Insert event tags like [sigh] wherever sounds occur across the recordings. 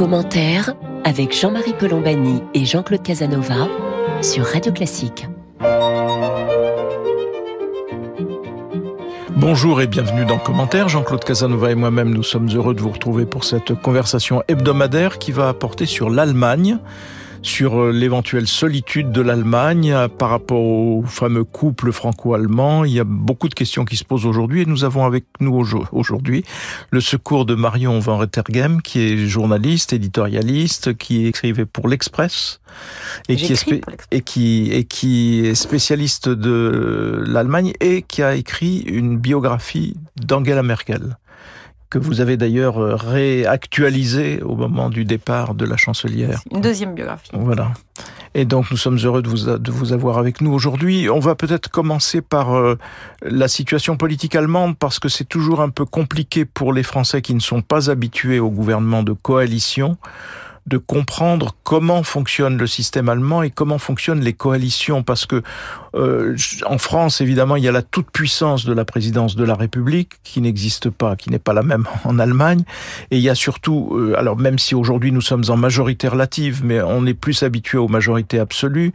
Commentaire avec Jean-Marie Colombani et Jean-Claude Casanova sur Radio Classique. Bonjour et bienvenue dans Commentaire. Jean-Claude Casanova et moi-même, nous sommes heureux de vous retrouver pour cette conversation hebdomadaire qui va apporter sur l'Allemagne sur euh, l'éventuelle solitude de l'Allemagne euh, par rapport au fameux couple franco-allemand. Il y a beaucoup de questions qui se posent aujourd'hui et nous avons avec nous aujourd'hui le secours de Marion Van Rettergem qui est journaliste, éditorialiste, qui écrivait pour l'Express et qui, est et, qui, et qui est spécialiste de l'Allemagne et qui a écrit une biographie d'Angela Merkel que vous avez d'ailleurs euh, réactualisé au moment du départ de la chancelière. Une deuxième biographie. Voilà. Et donc nous sommes heureux de vous, de vous avoir avec nous aujourd'hui. On va peut-être commencer par euh, la situation politique allemande parce que c'est toujours un peu compliqué pour les Français qui ne sont pas habitués au gouvernement de coalition de comprendre comment fonctionne le système allemand et comment fonctionnent les coalitions. Parce que euh, en France évidemment il y a la toute puissance de la présidence de la République qui n'existe pas qui n'est pas la même en Allemagne. Et il y a surtout euh, alors même si aujourd'hui nous sommes en majorité relative mais on est plus habitué aux majorités absolues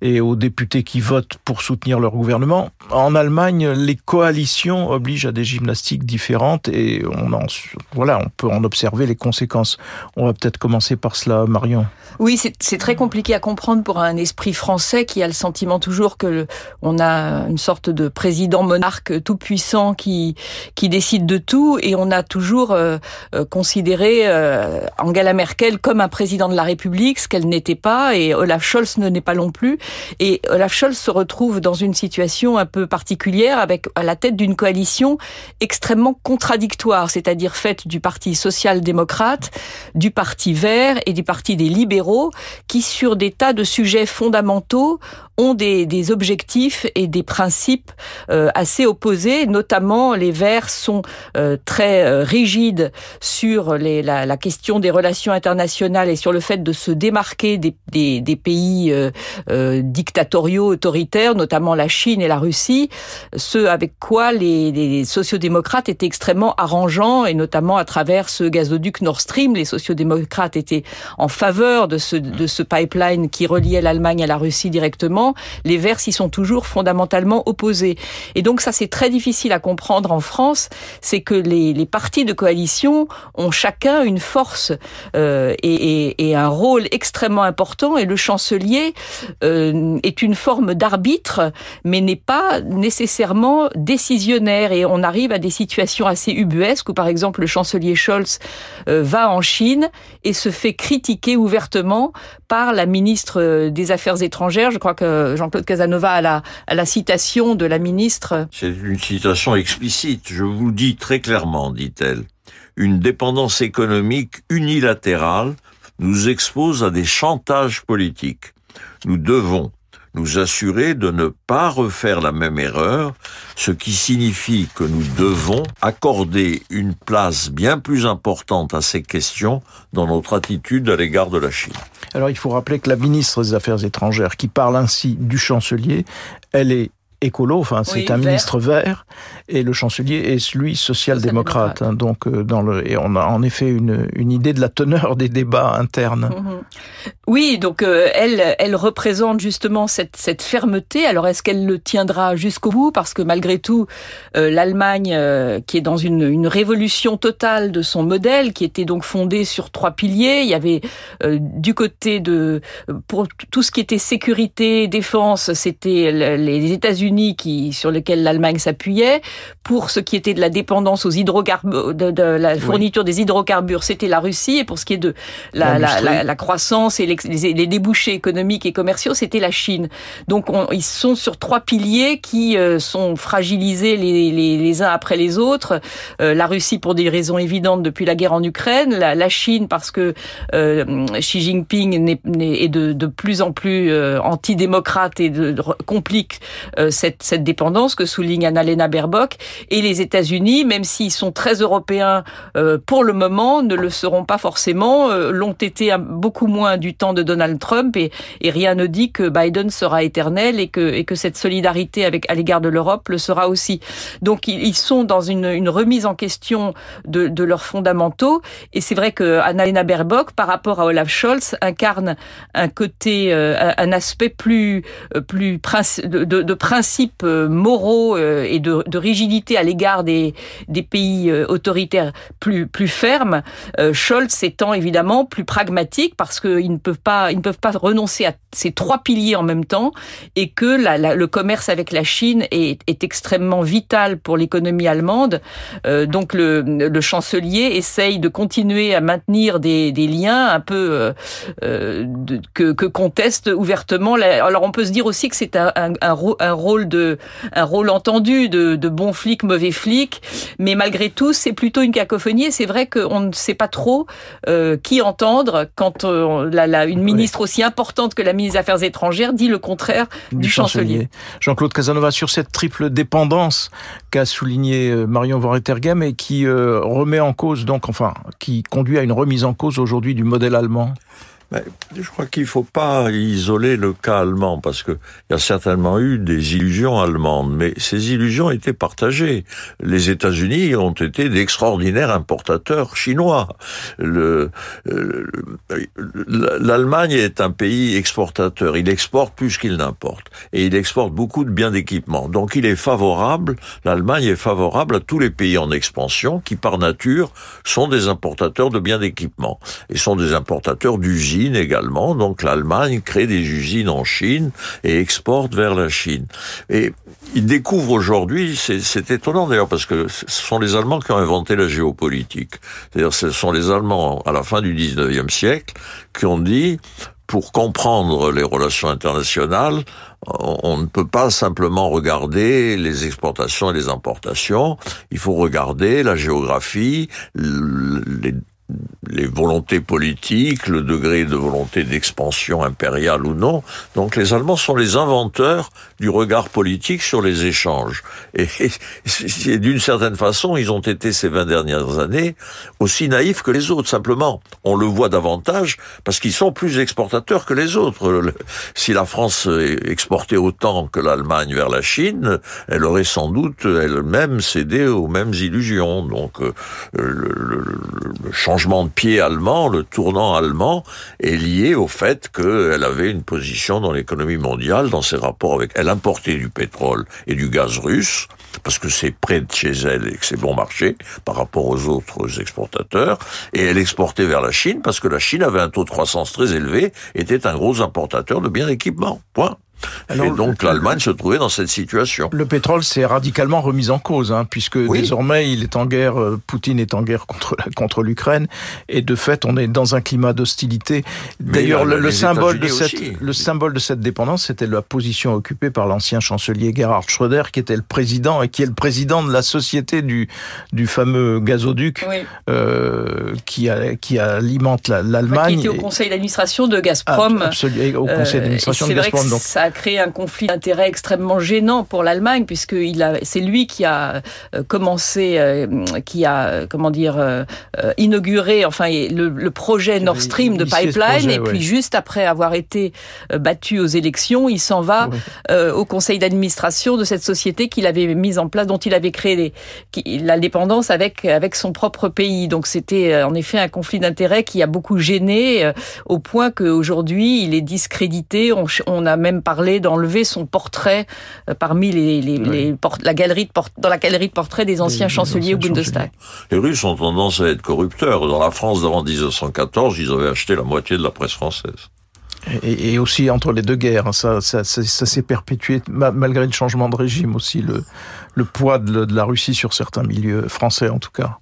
et aux députés qui votent pour soutenir leur gouvernement en Allemagne les coalitions obligent à des gymnastiques différentes et on en voilà on peut en observer les conséquences. On va peut-être commencer par Marion Oui, c'est très compliqué à comprendre pour un esprit français qui a le sentiment toujours que on a une sorte de président monarque tout puissant qui qui décide de tout et on a toujours euh, euh, considéré euh, Angela Merkel comme un président de la République, ce qu'elle n'était pas et Olaf Scholz ne n'est pas non plus. Et Olaf Scholz se retrouve dans une situation un peu particulière avec à la tête d'une coalition extrêmement contradictoire, c'est-à-dire faite du parti social-démocrate, du parti vert et du Parti des libéraux qui, sur des tas de sujets fondamentaux, ont des, des objectifs et des principes euh, assez opposés. Notamment, les Verts sont euh, très euh, rigides sur les, la, la, question des relations internationales et sur le fait de se démarquer des, des, des pays dictatoriaux, autoritaires, notamment la Chine et la Russie, ce avec quoi les, les sociodémocrates étaient extrêmement arrangeants, et notamment à travers ce gazoduc Nord Stream, les sociodémocrates étaient en faveur de ce, de ce pipeline qui reliait l'Allemagne à la Russie directement, les Verts s'y sont toujours fondamentalement opposés. Et donc ça, c'est très difficile à comprendre en France, c'est que les, les, partis de coalition ont chacun une force euh, et, et, et, un rôle extrêmement important, et le chancelier euh, est une forme d'arbitre, mais n'est pas nécessairement décisionnaire, et on arrive à des situations assez ubuesques, où par exemple le chancelier Scholz euh, va en Chine et se fait critiqué ouvertement par la ministre des Affaires étrangères. Je crois que Jean-Claude Casanova a la, la citation de la ministre. C'est une citation explicite. Je vous le dis très clairement, dit-elle. Une dépendance économique unilatérale nous expose à des chantages politiques. Nous devons nous assurer de ne pas refaire la même erreur, ce qui signifie que nous devons accorder une place bien plus importante à ces questions dans notre attitude à l'égard de la Chine. Alors il faut rappeler que la ministre des Affaires étrangères qui parle ainsi du chancelier, elle est écolo, enfin c'est un ministre vert, et le chancelier est lui social-démocrate. Hein, donc euh, dans le et on a en effet une, une idée de la teneur des débats internes. Mhm. Oui, donc euh, elle elle représente justement cette cette fermeté. Alors est-ce qu'elle le tiendra jusqu'au bout? Parce que malgré tout, euh, l'Allemagne qui est dans une une révolution totale de son modèle, qui était donc fondé sur trois piliers. Il y avait du côté de pour tout ce qui était sécurité, défense, c'était les États-Unis qui, sur lesquels l'Allemagne s'appuyait. Pour ce qui était de la dépendance aux hydrocarbures, de, la fourniture des hydrocarbures, c'était la Russie. Et pour ce qui est de la, la, la, croissance et les, les, débouchés économiques et commerciaux, c'était la Chine. Donc ils sont sur trois piliers qui euh, sont fragilisés les, les, les, uns après les autres. Euh, la Russie pour des raisons évidentes depuis la guerre en Ukraine, la, la Chine parce que euh, Xi Jinping est, est de, de, plus en plus antidémocrate et de, complique cette, dépendance que souligne Annalena Baerbock. Et les États-Unis, même s'ils sont très européens pour le moment, ne le seront pas forcément, l'ont été beaucoup moins du temps de Donald Trump et, et rien ne dit que Biden sera éternel et que, et que cette solidarité avec, à l'égard de l'Europe le sera aussi. Donc ils sont dans une, une remise en question de, de leurs fondamentaux et c'est vrai que Annalena Baerbock, par rapport à Olaf Scholz, incarne un côté, euh, un aspect plus, euh, plus de, de, principes euh, moraux et de, rigidité à l'égard des, pays autoritaires plus, plus fermes. Scholz étant évidemment plus pragmatique parce qu'ils ne peuvent pas, ils ne peuvent pas renoncer à ces trois piliers en même temps et que le commerce avec la Chine est, extrêmement vital pour l'économie allemande. Euh, donc le, chancelier essaye de continuer à maintenir des, liens un peu euh, euh que, conteste ouvertement. Alors on peut se dire aussi que c'est un, rôle de un rôle entendu de, de bon flic, mauvais flic, mais malgré tout c'est plutôt une cacophonie. C'est vrai qu'on ne sait pas trop euh, qui entendre quand euh, la, la, une ministre aussi importante que la ministre des Affaires étrangères dit le contraire du, chancelier. Jean-Claude Casanova sur cette triple dépendance qu'a souligné euh, Marion Van et qui euh, remet en cause donc enfin qui conduit à une remise en cause aujourd'hui du modèle allemand. Mais je crois qu'il ne faut pas isoler le cas allemand parce que il y a certainement eu des illusions allemandes, mais ces illusions étaient partagées. Les États-Unis ont été d'extraordinaires importateurs chinois. L'Allemagne est un pays exportateur. Il exporte plus qu'il n'importe et il exporte beaucoup de biens d'équipement. Donc il est favorable. L'Allemagne est favorable à tous les pays en expansion qui, par nature, sont des importateurs de biens d'équipement et sont des importateurs d'usines également. Donc l'Allemagne crée des usines en Chine et exporte vers la Chine. Et ils découvrent aujourd'hui, c'est étonnant d'ailleurs parce que ce sont les Allemands qui ont inventé la géopolitique. C'est-à-dire ce sont les Allemands à la fin du 19e siècle qui ont dit pour comprendre les relations internationales, on ne peut pas simplement regarder les exportations et les importations, il faut regarder la géographie, les les volontés politiques, le degré de volonté d'expansion impériale ou non. Donc les Allemands sont les inventeurs du regard politique sur les échanges. Et, d'une certaine façon, ils ont été ces 20 dernières années aussi naïfs que les autres. Simplement, on le voit davantage parce qu'ils sont plus exportateurs que les autres. Si la France exportait autant que l'Allemagne vers la Chine, elle aurait sans doute elle-même cédé aux mêmes illusions. Donc euh, le, le, le changement de pied allemand, le tournant allemand, est lié au fait qu'elle avait une position dans l'économie mondiale, dans ses rapports avec... Elle importait du pétrole et du gaz russe, parce que c'est près de chez elle et que c'est bon marché par rapport aux autres exportateurs, et elle exportait vers la Chine, parce que la Chine avait un taux de croissance très élevé, était un gros importateur de biens d'équipement. Point et donc l'Allemagne se trouvait dans cette situation. Le pétrole s'est radicalement remis en cause, hein, puisque désormais il est en guerre, euh, Poutine est en guerre contre contre l'Ukraine, et de fait on est dans un climat d'hostilité. D'ailleurs le, symbole de cette le symbole de cette dépendance, c'était la position occupée par l'ancien chancelier Gerhard Schröder, qui était le président et qui est le président de la société du du fameux gazoduc euh, qui a, qui alimente l'Allemagne. qui était au conseil d'administration de Gazprom. absolument, au conseil euh, d'administration de Gazprom. Donc a créé un conflit d'intérêts extrêmement gênant pour l'Allemagne puisque il a, c'est lui qui a euh, commencé, euh, qui a comment dire euh, inauguré, enfin le, le projet Nord Stream de pipeline et puis juste après avoir été battu aux élections, il s'en va au conseil d'administration de cette société qu'il avait mise en place, dont il avait créé la dépendance avec avec son propre pays. Donc c'était en effet un conflit d'intérêts qui a beaucoup gêné au point qu'aujourd'hui il est discrédité. On, on a même parler d'enlever son portrait euh, parmi les, les, les la galerie de dans la galerie de portraits des anciens chanceliers au Bundestag. Les Russes ont tendance à être corrupteurs. Dans la France d'avant 1914, ils avaient acheté la moitié de la presse française. Et, et, aussi entre les deux guerres, ça, ça, ça, ça s'est perpétué malgré le changement de régime aussi, le, le poids de, de, la Russie sur certains milieux français en tout cas.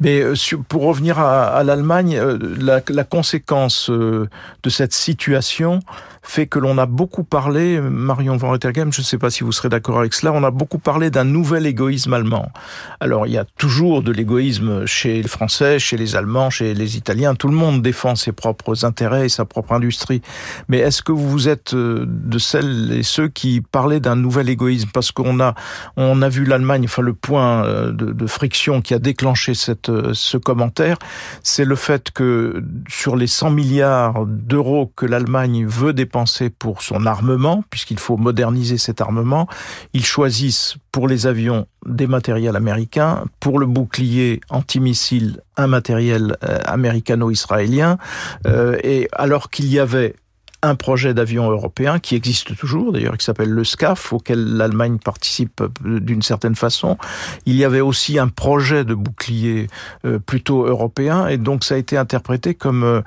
Mais euh, pour revenir à, à l'Allemagne, euh, la, la, conséquence de cette situation fait que l'on a beaucoup parlé, Marion Van Rettergem, je ne sais pas si vous serez d'accord avec cela, on a beaucoup parlé d'un nouvel égoïsme allemand. Alors il y a toujours de l'égoïsme chez les Français, chez les Allemands, chez les Italiens, tout le monde défend ses propres intérêts et sa propre industrie. Mais est-ce que vous êtes euh, de celles et ceux qui parlaient d'un nouvel égoïsme? Parce qu'on a, on a vu l'Allemagne, enfin le point euh, de, friction qui a déclenché cette, euh, ce commentaire, c'est le fait que sur les 100 milliards d'euros que l'Allemagne veut dépenser pour son armement, puisqu'il faut moderniser cet armement, ils choisissent pour les avions des matériels américains, pour le bouclier antimissile un matériel euh, américano-israélien, euh, et alors qu'il y avait un projet d'avion européen qui existe toujours, d'ailleurs, qui s'appelle le SCAF, auquel l'Allemagne participe euh, d'une certaine façon. Il y avait aussi un projet de bouclier plutôt européen, et donc ça a été interprété comme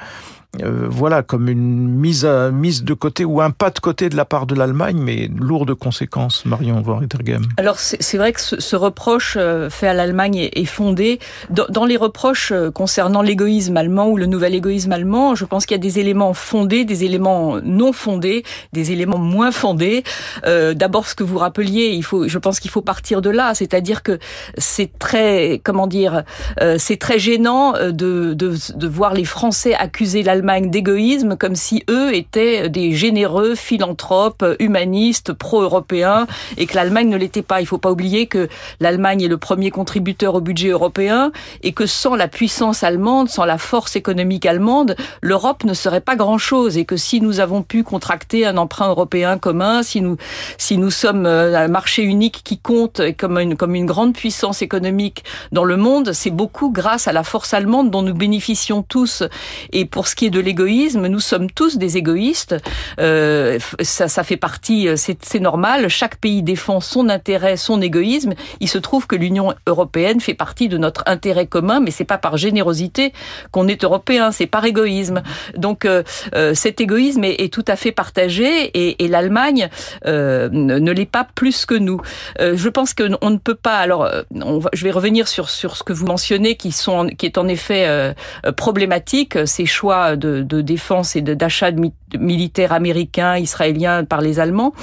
euh, voilà, comme une mise, à, mise de côté ou un pas de côté de la part de l'Allemagne, mais lourde de conséquences, Marion Van Rittergem. Alors c'est vrai que ce, ce, reproche euh, fait à l'Allemagne est, est, fondé. Dans, dans, les reproches euh, concernant l'égoïsme allemand ou le nouvel égoïsme allemand, je pense qu'il y a des éléments fondés, des éléments non fondés, des éléments moins fondés. Euh, D'abord, ce que vous rappeliez, il faut, je pense qu'il faut partir de là, c'est-à-dire que c'est très, comment dire, euh, c'est très gênant de, de, de voir les Français accuser l'Allemagne d'égoïsme comme si eux étaient des généreux philanthropes, humanistes, pro-européens et que l'Allemagne ne l'était pas. Il ne faut pas oublier que l'Allemagne est le premier contributeur au budget européen et que sans la puissance allemande, sans la force économique allemande, l'Europe ne serait pas grand-chose et que si nous avons pu contracter un emprunt européen commun, si nous si nous sommes un marché unique qui compte comme une comme une grande puissance économique dans le monde, c'est beaucoup grâce à la force allemande dont nous bénéficions tous. Et pour ce qui de l'égoïsme, nous sommes tous des égoïstes. Euh, ça, ça fait partie, euh, c'est normal. Chaque pays défend son intérêt, son égoïsme. Il se trouve que l'Union européenne fait partie de notre intérêt commun, mais c'est pas par générosité qu'on est européen, c'est par égoïsme. Donc euh, euh, cet égoïsme est, est, tout à fait partagé et, et l'Allemagne euh, ne l'est pas plus que nous. Euh, je pense qu'on ne peut pas. Alors, on va, je vais revenir sur sur ce que vous mentionnez, qui sont qui est en effet problématique, ces choix de, de défense et d'achat de, militaires américains, israéliens par les Allemands.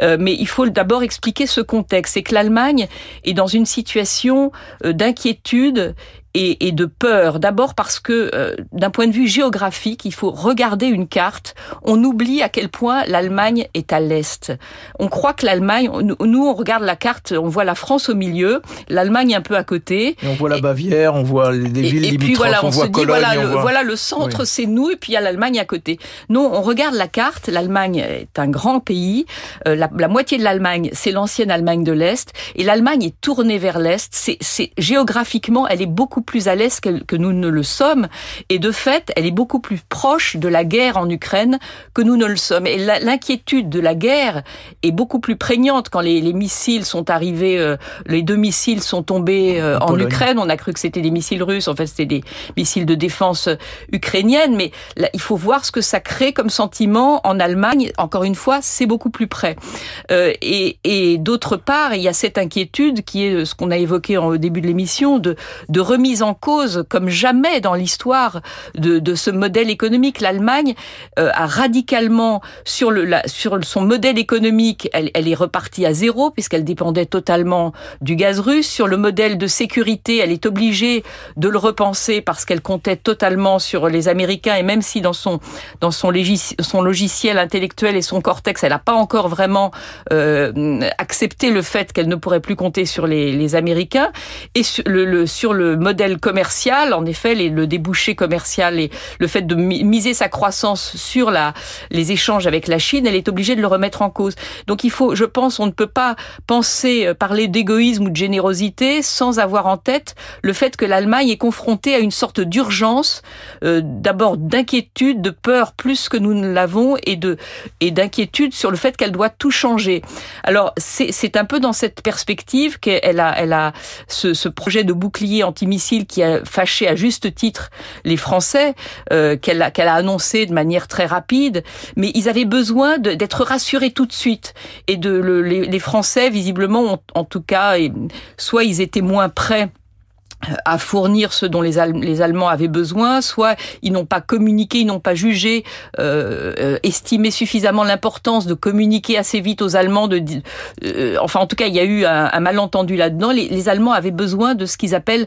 Euh, mais il faut d'abord expliquer ce contexte. C'est que l'Allemagne est dans une situation d'inquiétude et, et, de peur. D'abord parce que, euh, d'un point de vue géographique, il faut regarder une carte. On oublie à quel point l'Allemagne est à l'est. On croit que l'Allemagne, nous, on regarde la carte, on voit la France au milieu, l'Allemagne un peu à côté. Et on voit la Bavière, on voit les villes et, puis voilà, on, on voit se dit, Cologne, voilà, le, voit... voilà le centre, oui. c'est nous, et puis il y a l'Allemagne à côté. Non, on regarde la carte. L'Allemagne est un grand pays. Euh, la, la, moitié de l'Allemagne, c'est l'ancienne Allemagne de l'est, et l'Allemagne est tournée vers l'est. C'est géographiquement, elle est beaucoup plus à l'est que, que, nous ne le sommes. Et de fait, elle est beaucoup plus proche de la guerre en Ukraine que nous ne le sommes. Et l'inquiétude de la guerre est beaucoup plus prégnante quand les, les missiles sont arrivés, euh, les deux missiles sont tombés euh, en, en Ukraine. On a cru que c'était des missiles russes. En fait, c'était des missiles de défense ukrainienne. Mais là, il faut voir ce que ça crée comme en Allemagne. Encore une fois, c'est beaucoup plus près. Euh, et, d'autre part, il y a cette inquiétude qui est ce qu'on a évoqué au début de l'émission de, remise en cause comme jamais dans l'histoire de, ce modèle économique. L'Allemagne euh, a radicalement sur, son modèle économique, elle, est repartie à zéro puisqu'elle dépendait totalement du gaz russe. Sur le modèle de sécurité, elle est obligée de le repenser parce qu'elle comptait totalement sur les Américains et même si dans son dans son logiciel intellectuel et son cortex, elle n'a pas encore vraiment euh, accepté le fait qu'elle ne pourrait plus compter sur les, les Américains et sur le, le, sur le modèle commercial, en effet, le débouché commercial et le fait de miser sa croissance sur la, les échanges avec la Chine, elle est obligée de le remettre en cause. Donc il faut, je pense, on ne peut pas penser, euh, parler d'égoïsme ou de générosité sans avoir en tête le fait que l'Allemagne est confrontée à une sorte d'urgence, euh, d'abord d'inquiétude, de peur plus que nous ne l'avons et de et d'inquiétude sur le fait qu'elle doit tout changer. Alors c'est un peu dans cette perspective qu'elle a elle a ce, ce projet de bouclier antimissile qui a fâché à juste titre les Français euh, qu'elle a qu'elle a annoncé de manière très rapide, mais ils avaient besoin d'être rassurés tout de suite et de le, les, les Français visiblement en tout cas soit ils étaient moins prêts à fournir ce dont les, Allemands avaient besoin, soit ils n'ont pas communiqué, ils n'ont pas jugé, euh, euh, estimé suffisamment l'importance de communiquer assez vite aux Allemands. De, euh, enfin, en tout cas, il y a eu un, malentendu là-dedans. Les, les, Allemands avaient besoin de ce qu'ils appellent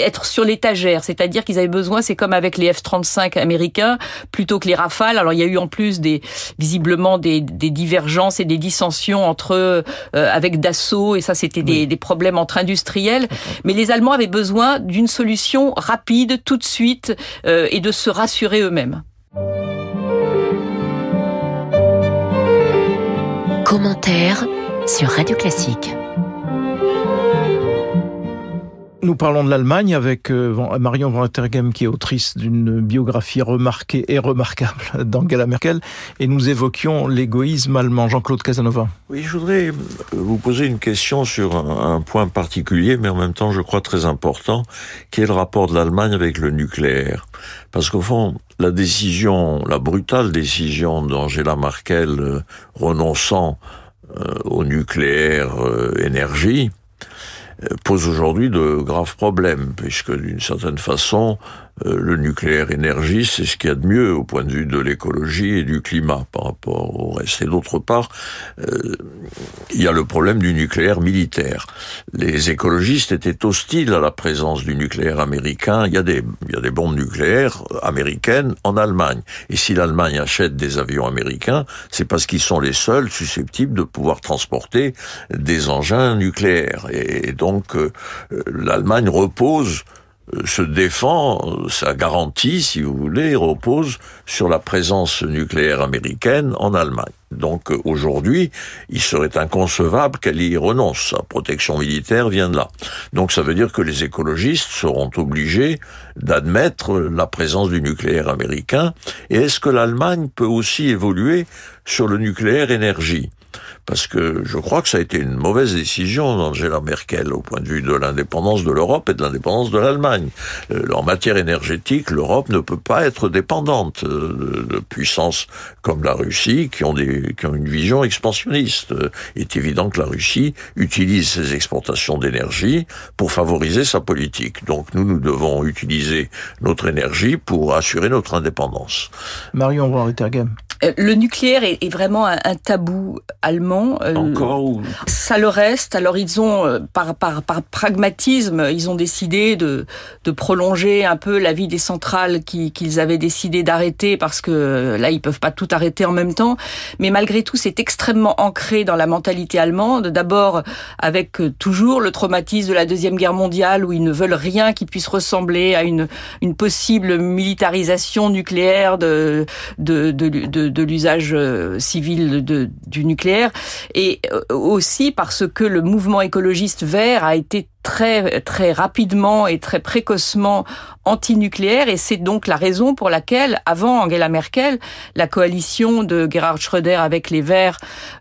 être sur l'étagère, c'est-à-dire qu'ils avaient besoin, c'est comme avec les F-35 américains, plutôt que les Rafales. Alors il y a eu en plus des visiblement des, des divergences et des dissensions entre euh, avec Dassault et ça c'était des, des, problèmes entre industriels. Mais les Allemands avaient besoin d'une solution rapide, tout de suite, euh, et de se rassurer eux-mêmes. Commentaire sur Radio Classique. Nous parlons de l'Allemagne avec euh, Marion Van Tergem qui est autrice d'une biographie remarquée et remarquable [laughs] d'Angela Merkel et nous évoquions l'égoïsme allemand. Jean-Claude Casanova. Oui, je voudrais euh, vous poser une question sur un point particulier mais en même temps je crois très important qui est le rapport de l'Allemagne avec le nucléaire. Parce qu'au fond, la décision, la brutale décision d'Angela Merkel euh, renonçant au nucléaire énergie, pose aujourd'hui de graves problèmes, puisque d'une certaine façon, le nucléaire énergie, c'est ce qu'il y a de mieux au point de vue de l'écologie et du climat par rapport au reste. Et d'autre part, euh, il y a le problème du nucléaire militaire. Les écologistes étaient hostiles à la présence du nucléaire américain. Il y a des, il y a des bombes nucléaires américaines en Allemagne. Et si l'Allemagne achète des avions américains, c'est parce qu'ils sont les seuls susceptibles de pouvoir transporter des engins nucléaires. Et donc, euh, l'Allemagne repose se défend, sa garantie, si vous voulez, repose sur la présence nucléaire américaine en Allemagne. Donc aujourd'hui, il serait inconcevable qu'elle y renonce. Sa protection militaire vient de là. Donc ça veut dire que les écologistes seront obligés d'admettre la présence du nucléaire américain. Et est-ce que l'Allemagne peut aussi évoluer sur le nucléaire énergie? Parce que je crois que ça a été une mauvaise décision d'Angela Merkel au point de vue de l'indépendance de l'Europe et de l'indépendance de l'Allemagne. Euh, en matière énergétique, l'Europe ne peut pas être dépendante euh, de puissances comme la Russie qui ont, une vision expansionniste. Il est évident que la Russie utilise ses exportations d'énergie pour favoriser sa politique. Donc nous, nous devons utiliser notre énergie pour assurer notre indépendance. Marion Van euh, le nucléaire est, vraiment un, tabou allemand. Euh, Encore Ça le reste. Alors ils ont, euh, par, par, par pragmatisme, ils ont décidé de, de prolonger un peu la vie des centrales qu'ils avaient décidé d'arrêter parce que là ils peuvent pas tout arrêter en même temps. Mais malgré tout, c'est extrêmement ancré dans la mentalité allemande. D'abord avec toujours le traumatisme de la deuxième guerre mondiale où ils ne veulent rien qui puisse ressembler à une, une possible militarisation nucléaire de, de, de, de de l'usage euh, civil du nucléaire, et euh, aussi parce que le mouvement écologiste vert a été très très rapidement et très précocement anti-nucléaire et c'est donc la raison pour laquelle avant Angela Merkel la coalition de Gerhard Schröder avec les Verts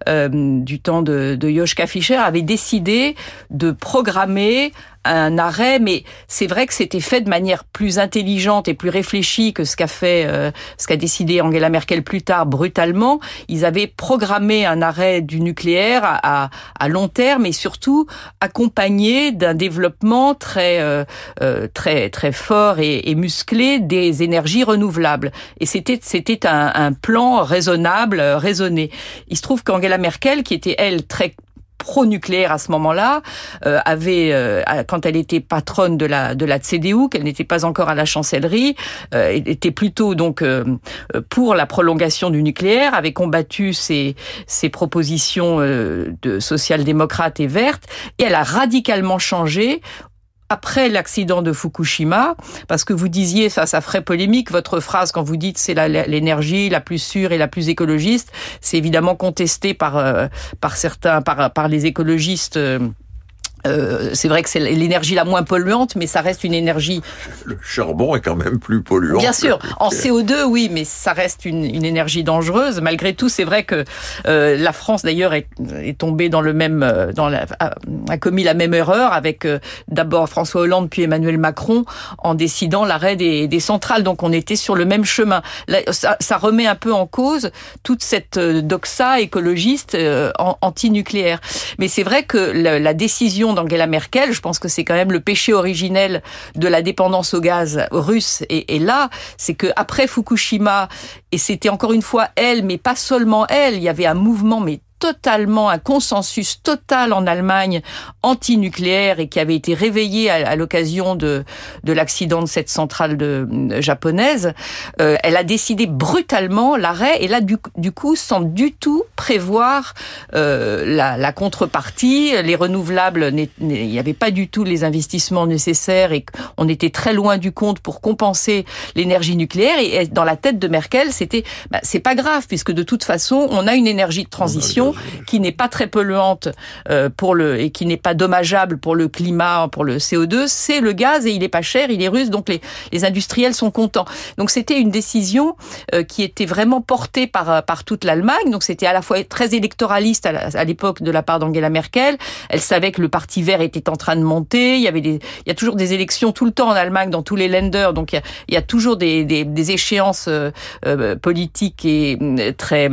euh, du temps de, de Joschka Fischer avait décidé de programmer un arrêt, mais c'est vrai que c'était fait de manière plus intelligente et plus réfléchie que ce qu'a fait, euh, ce qu'a décidé Angela Merkel plus tard brutalement. Ils avaient programmé un arrêt du nucléaire à, à long terme et surtout accompagné d'un développement très euh, euh, très très fort et, et, musclé des énergies renouvelables. Et c'était c'était un, un plan raisonnable, raisonné. Il se trouve qu'Angela Merkel, qui était elle très pro-nucléaire à ce moment-là, euh, avait, euh, quand elle était patronne de la de la CDU, qu'elle n'était pas encore à la chancellerie, euh, était plutôt donc euh, pour la prolongation du nucléaire, avait combattu ces ces propositions de social-démocrates et vertes, et elle a radicalement changé après l'accident de Fukushima, parce que vous disiez, ça, ça ferait polémique, votre phrase quand vous dites c'est l'énergie la plus sûre et la plus écologiste, c'est évidemment contesté par, euh, par certains, par, par les écologistes. Euh, euh, c'est vrai que c'est l'énergie la moins polluante, mais ça reste une énergie. Le charbon est quand même plus polluant. Bien sûr, en CO2, oui, mais ça reste une, une énergie dangereuse. Malgré tout, c'est vrai que euh, la France, d'ailleurs, est, est, tombée dans le même, euh, dans la, a, commis la même erreur avec euh, d'abord François Hollande puis Emmanuel Macron en décidant l'arrêt des, des, centrales. Donc, on était sur le même chemin. ça, ça, remet un peu en cause toute cette doxa écologiste anti-nucléaire. Mais c'est vrai que la, la décision d'Angela Merkel, je pense que c'est quand même le péché originel de la dépendance au gaz russe. Et, et là, c'est que après Fukushima, et c'était encore une fois elle, mais pas seulement elle, il y avait un mouvement mais totalement un consensus total en Allemagne anti-nucléaire et qui avait été réveillé à, l'occasion de, de l'accident de cette centrale de, euh, japonaise, euh, elle a décidé brutalement l'arrêt et là du, du, coup sans du tout prévoir euh, la, la, contrepartie, les renouvelables, il n'y avait pas du tout les investissements nécessaires et on était très loin du compte pour compenser l'énergie nucléaire et dans la tête de Merkel c'était bah, c'est pas grave puisque de toute façon on a une énergie de transition qui n'est pas très polluante euh, pour le et qui n'est pas dommageable pour le climat, pour le CO2, c'est le gaz et il est pas cher, il est russe, donc les, les industriels sont contents. Donc c'était une décision euh, qui était vraiment portée par par toute l'Allemagne. Donc c'était à la fois très électoraliste à l'époque de la part d'Angela Merkel. Elle savait que le Parti Vert était en train de monter. Il y avait des, il y a toujours des élections tout le temps en Allemagne dans tous les lenders. Donc il y a, il y a toujours des, des, des échéances euh, politiques et très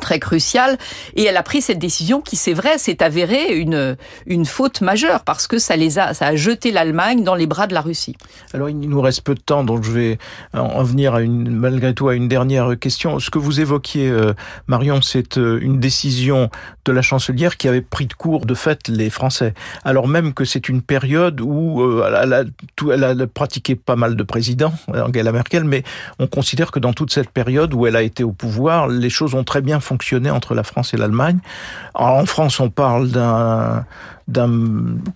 très crucial et elle a pris cette décision qui c'est vrai s'est avérée une une faute majeure parce que ça les a ça a jeté l'Allemagne dans les bras de la Russie. Alors il nous reste peu de temps donc je vais en venir à une malgré tout à une dernière question. Ce que vous évoquiez euh, Marion c'est euh, une décision de la chancelière qui avait pris de court de fait les Français. Alors même que c'est une période où euh, elle, a, elle a pratiqué pas mal de présidents Angela Merkel mais on considère que dans toute cette période où elle a été au pouvoir les choses ont très bien fonctionner entre la France et l'Allemagne. En France, on parle d'un d'un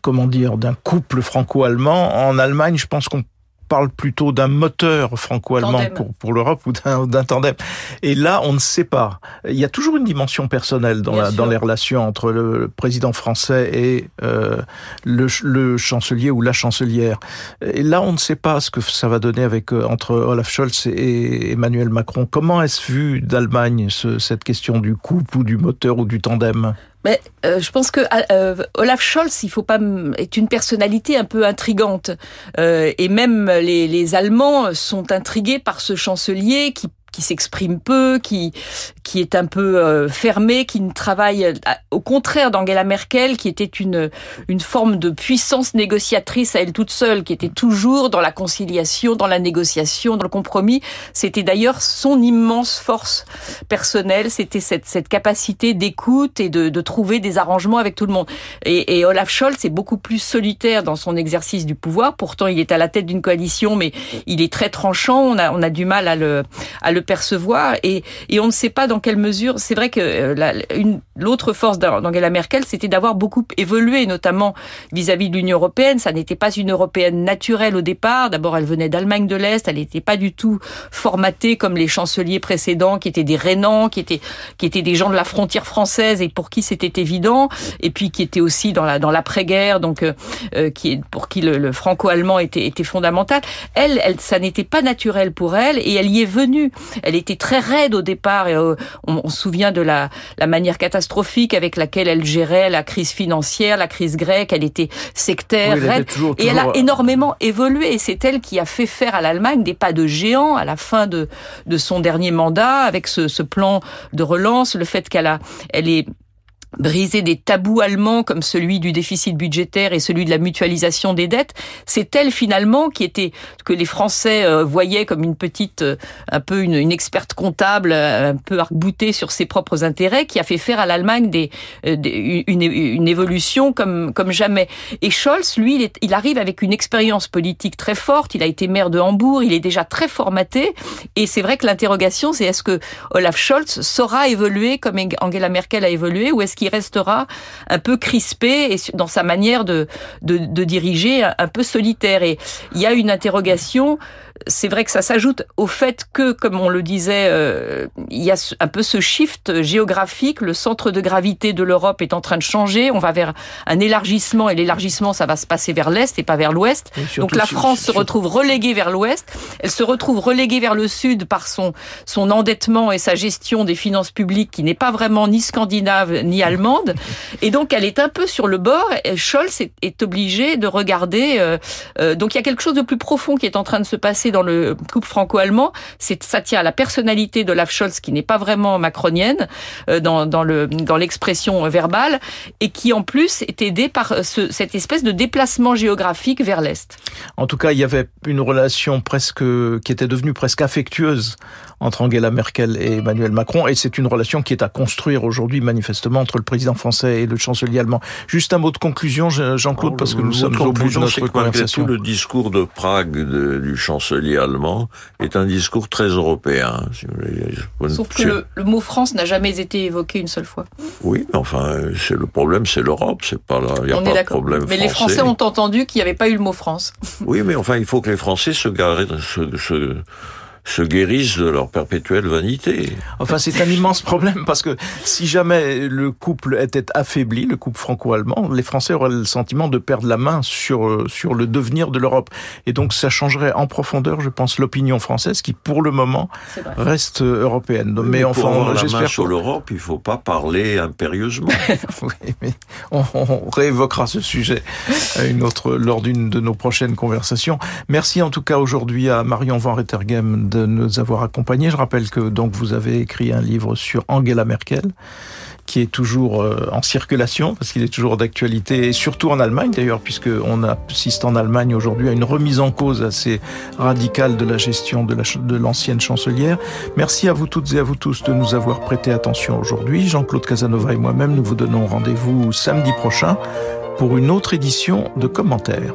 comment dire d'un couple franco-allemand. En Allemagne, je pense qu'on parle plutôt d'un moteur franco-allemand pour, pour l'Europe ou d'un tandem. Et là, on ne sait pas. Il y a toujours une dimension personnelle dans, la, dans les relations entre le président français et euh, le, le, chancelier ou la chancelière. Et là, on ne sait pas ce que ça va donner avec euh, entre Olaf Scholz et Emmanuel Macron. Comment est-ce vu d'Allemagne cette question du couple ou du moteur ou du tandem? Mais euh, je pense que euh, Olaf Scholz, il faut pas est une personnalité un peu intrigante. Euh, et même les Allemands sont intrigués par ce chancelier qui qui s'exprime peu, qui qui est un peu euh, fermé, qui ne travaille au contraire d'Angela Merkel, qui était une une forme de puissance négociatrice à elle toute seule, qui était toujours dans la conciliation, dans la négociation, dans le compromis. C'était d'ailleurs son immense force personnelle, c'était cette cette capacité d'écoute et de, de trouver des arrangements avec tout le monde. Et, et Olaf Scholz est beaucoup plus solitaire dans son exercice du pouvoir. Pourtant, il est à la tête d'une coalition, mais il est très tranchant. On a on a du mal à le à le percevoir et, et on ne sait pas dans quelle mesure. C'est vrai que euh, l'autre force d'Angela Merkel, c'était d'avoir beaucoup évolué, notamment vis-à-vis de l'Union européenne. Ça n'était pas une européenne naturelle au départ. D'abord, elle venait d'Allemagne de l'Est. Elle n'était pas du tout formatée comme les chanceliers précédents, qui étaient des Rénans, qui étaient qui étaient des gens de la frontière française et pour qui c'était évident, et puis qui étaient aussi dans la dans l'après-guerre, donc euh, euh, qui pour qui le, le franco-allemand était était fondamental. Elle, elle, ça n'était pas naturel pour elle, et elle y est venue. Elle était très raide au départ. Et, euh, on, se souvient de la, la manière catastrophique avec laquelle elle gérait la crise financière, la crise grecque. Elle était sectaire, raide. et elle a énormément évolué. Et c'est elle qui a fait faire à l'Allemagne des pas de géant à la fin de, de son dernier mandat avec ce, ce plan de relance, le fait qu'elle a, elle est briser des tabous allemands comme celui du déficit budgétaire et celui de la mutualisation des dettes, c'est elle finalement qui était que les Français euh, voyaient comme une petite, euh, un peu une, une experte comptable, euh, un peu arc-boutée sur ses propres intérêts, qui a fait faire à l'Allemagne des, une, une, évolution comme comme jamais. Et Scholz, lui, il, il arrive avec une expérience politique très forte. Il a été maire de Hambourg, il est déjà très formaté. Et c'est vrai que l'interrogation, c'est est-ce que Olaf Scholz saura évoluer comme Angela Merkel a évolué, ou est-ce qu'il restera un peu crispé et dans sa manière de, de, de diriger, un peu solitaire. Et il y a une interrogation c'est vrai que ça s'ajoute au fait que, comme on le disait, euh, il y a un peu ce shift géographique. Le centre de gravité de l'Europe est en train de changer. On va vers un élargissement et l'élargissement, ça va se passer vers l'est et pas vers l'ouest. Donc la France se retrouve reléguée vers l'ouest. Elle se retrouve reléguée vers le sud par son son endettement et sa gestion des finances publiques qui n'est pas vraiment ni scandinave ni allemande. Et donc, elle est un peu sur le bord. Scholz est, obligé de regarder. Euh, euh, donc, il y a quelque chose de plus profond qui est en train de se passer dans le couple franco-allemand. C'est ça tient à la personnalité d'Olaf Scholz, qui n'est pas vraiment macronienne euh, dans, dans le dans l'expression verbale, et qui en plus est aidé par ce, cette espèce de déplacement géographique vers l'est. En tout cas, il y avait une relation presque qui était devenue presque affectueuse entre Angela Merkel et Emmanuel Macron, et c'est une relation qui est à construire aujourd'hui manifestement entre le président français et le chancelier allemand. Juste un mot de conclusion, Jean-Claude, parce que nous sommes au bout de notre conversation. Tout le discours de Prague de, du chancelier allemand est un discours très européen. Si vous Sauf que le, le, mot France n'a jamais été évoqué une seule fois. Oui, mais enfin, c'est le problème, c'est l'Europe, c'est pas là, il y a pas de problème. Mais les Français ont entendu qu'il n'y avait pas eu le mot France. Oui, mais enfin, il faut que les Français se, garent, se, se se guérissent de leur perpétuelle vanité. Enfin, c'est un immense problème parce que si jamais le couple était affaibli, le couple franco-allemand, les Français auraient le sentiment de perdre la main sur euh, sur le devenir de l'Europe. Et donc, ça changerait en profondeur, je pense, l'opinion française qui, pour le moment, reste euh, européenne. Mais, mais enfin, j'espère sur l'Europe, il faut pas parler impérieusement. [laughs] oui, mais on, on, réévoquera ce sujet une autre lors d'une de nos prochaines conversations. Merci en tout cas aujourd'hui à Marion Van Rettergem de nous avoir accompagnés. Je rappelle que donc vous avez écrit un livre sur Angela Merkel qui est toujours euh, en circulation parce qu'il est toujours d'actualité et surtout en Allemagne d'ailleurs puisque on assiste en Allemagne aujourd'hui à une remise en cause assez radicale de la gestion de l'ancienne chancelière. Merci à vous toutes et à vous tous de nous avoir prêté attention aujourd'hui. Jean-Claude Casanova et moi-même nous vous donnons rendez-vous samedi prochain pour une autre édition de commentaires.